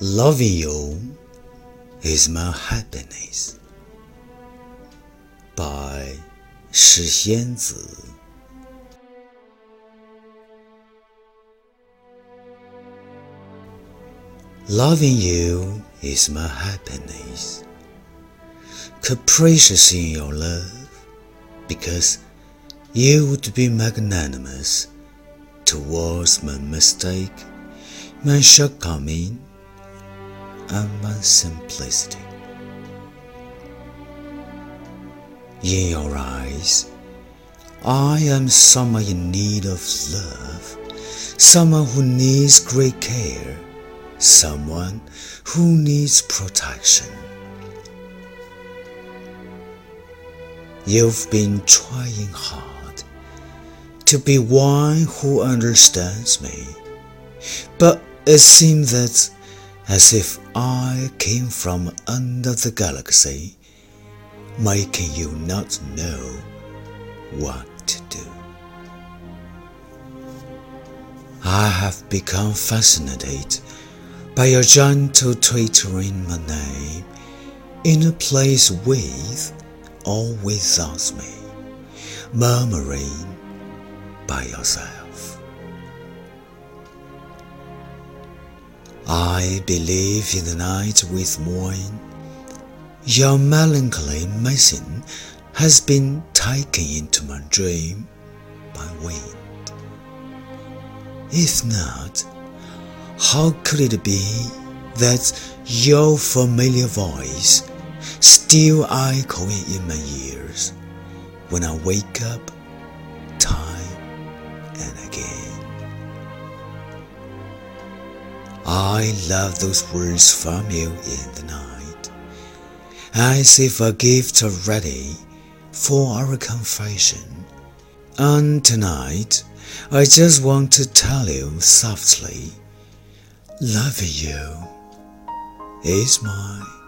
Loving you is my happiness. By 诗仙子。Loving you is my happiness. Capricious in your love, because you would be magnanimous towards my mistake, my shortcoming, and my simplicity. In your eyes, I am someone in need of love, someone who needs great care, someone who needs protection. You've been trying hard to be one who understands me, but it seems that as if I came from under the galaxy, making you not know what to do. I have become fascinated by your gentle twittering my name in a place with or without me, murmuring by yourself. I believe in the night with morning. Your melancholy missing has been taken into my dream by wind. If not, how could it be that your familiar voice still echoing in my ears when I wake up time and again? I love those words from you in the night, as if a gift ready for our confession. And tonight, I just want to tell you softly, loving you is happiness.